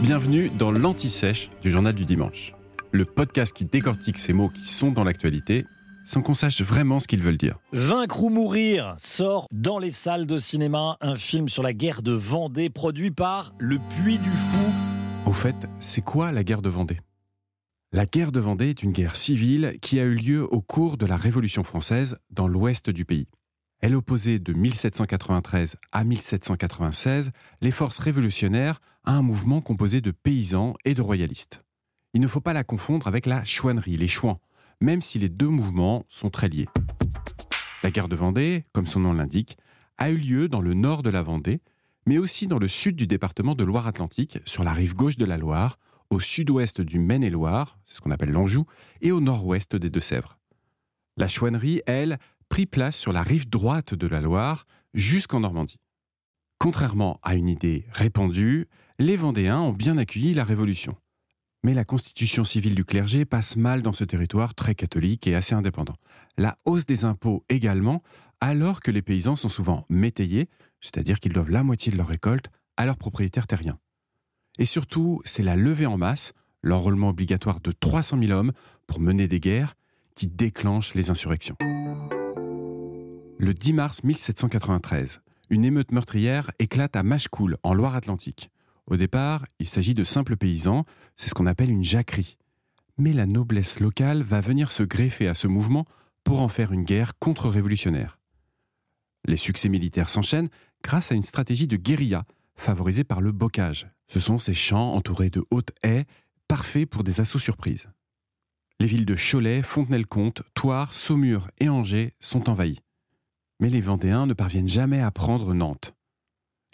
Bienvenue dans l'Anti-Sèche du Journal du Dimanche, le podcast qui décortique ces mots qui sont dans l'actualité sans qu'on sache vraiment ce qu'ils veulent dire. Vaincre ou mourir sort dans les salles de cinéma un film sur la guerre de Vendée produit par Le Puy du Fou. Au fait, c'est quoi la guerre de Vendée? La guerre de Vendée est une guerre civile qui a eu lieu au cours de la Révolution française dans l'ouest du pays. Elle opposait de 1793 à 1796 les forces révolutionnaires à un mouvement composé de paysans et de royalistes. Il ne faut pas la confondre avec la chouannerie, les chouans, même si les deux mouvements sont très liés. La guerre de Vendée, comme son nom l'indique, a eu lieu dans le nord de la Vendée, mais aussi dans le sud du département de Loire-Atlantique, sur la rive gauche de la Loire, au sud-ouest du Maine-et-Loire, c'est ce qu'on appelle l'Anjou, et au nord-ouest des Deux-Sèvres. La chouannerie, elle, prit place sur la rive droite de la Loire, jusqu'en Normandie. Contrairement à une idée répandue, les Vendéens ont bien accueilli la Révolution. Mais la constitution civile du clergé passe mal dans ce territoire très catholique et assez indépendant. La hausse des impôts également, alors que les paysans sont souvent métayés, c'est-à-dire qu'ils doivent la moitié de leur récolte à leurs propriétaires terriens. Et surtout, c'est la levée en masse, l'enrôlement obligatoire de 300 000 hommes pour mener des guerres, qui déclenche les insurrections. Le 10 mars 1793, une émeute meurtrière éclate à Machecoul, en Loire-Atlantique. Au départ, il s'agit de simples paysans, c'est ce qu'on appelle une jacquerie. Mais la noblesse locale va venir se greffer à ce mouvement pour en faire une guerre contre-révolutionnaire. Les succès militaires s'enchaînent grâce à une stratégie de guérilla favorisée par le bocage. Ce sont ces champs entourés de hautes haies, parfaits pour des assauts surprises. Les villes de Cholet, Fontenay-le-Comte, Thouars, Saumur et Angers sont envahies. Mais les Vendéens ne parviennent jamais à prendre Nantes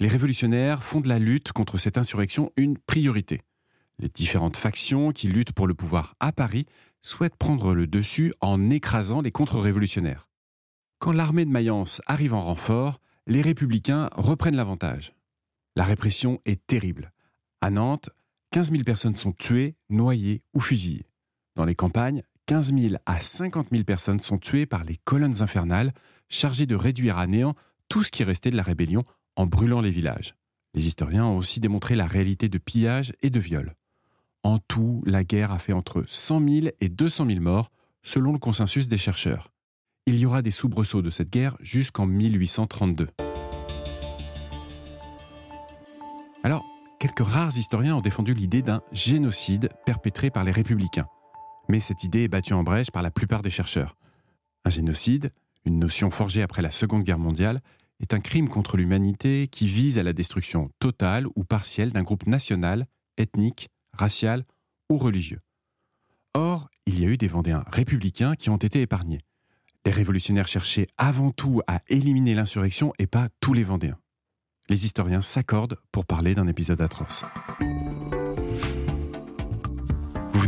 les révolutionnaires font de la lutte contre cette insurrection une priorité. Les différentes factions qui luttent pour le pouvoir à Paris souhaitent prendre le dessus en écrasant les contre-révolutionnaires. Quand l'armée de Mayence arrive en renfort, les républicains reprennent l'avantage. La répression est terrible. À Nantes, 15 000 personnes sont tuées, noyées ou fusillées. Dans les campagnes, 15 000 à 50 000 personnes sont tuées par les colonnes infernales chargées de réduire à néant tout ce qui restait de la rébellion en brûlant les villages. Les historiens ont aussi démontré la réalité de pillage et de viol. En tout, la guerre a fait entre 100 000 et 200 000 morts, selon le consensus des chercheurs. Il y aura des soubresauts de cette guerre jusqu'en 1832. Alors, quelques rares historiens ont défendu l'idée d'un génocide perpétré par les républicains. Mais cette idée est battue en brèche par la plupart des chercheurs. Un génocide, une notion forgée après la Seconde Guerre mondiale, est un crime contre l'humanité qui vise à la destruction totale ou partielle d'un groupe national, ethnique, racial ou religieux. Or, il y a eu des Vendéens républicains qui ont été épargnés. Les révolutionnaires cherchaient avant tout à éliminer l'insurrection et pas tous les Vendéens. Les historiens s'accordent pour parler d'un épisode atroce.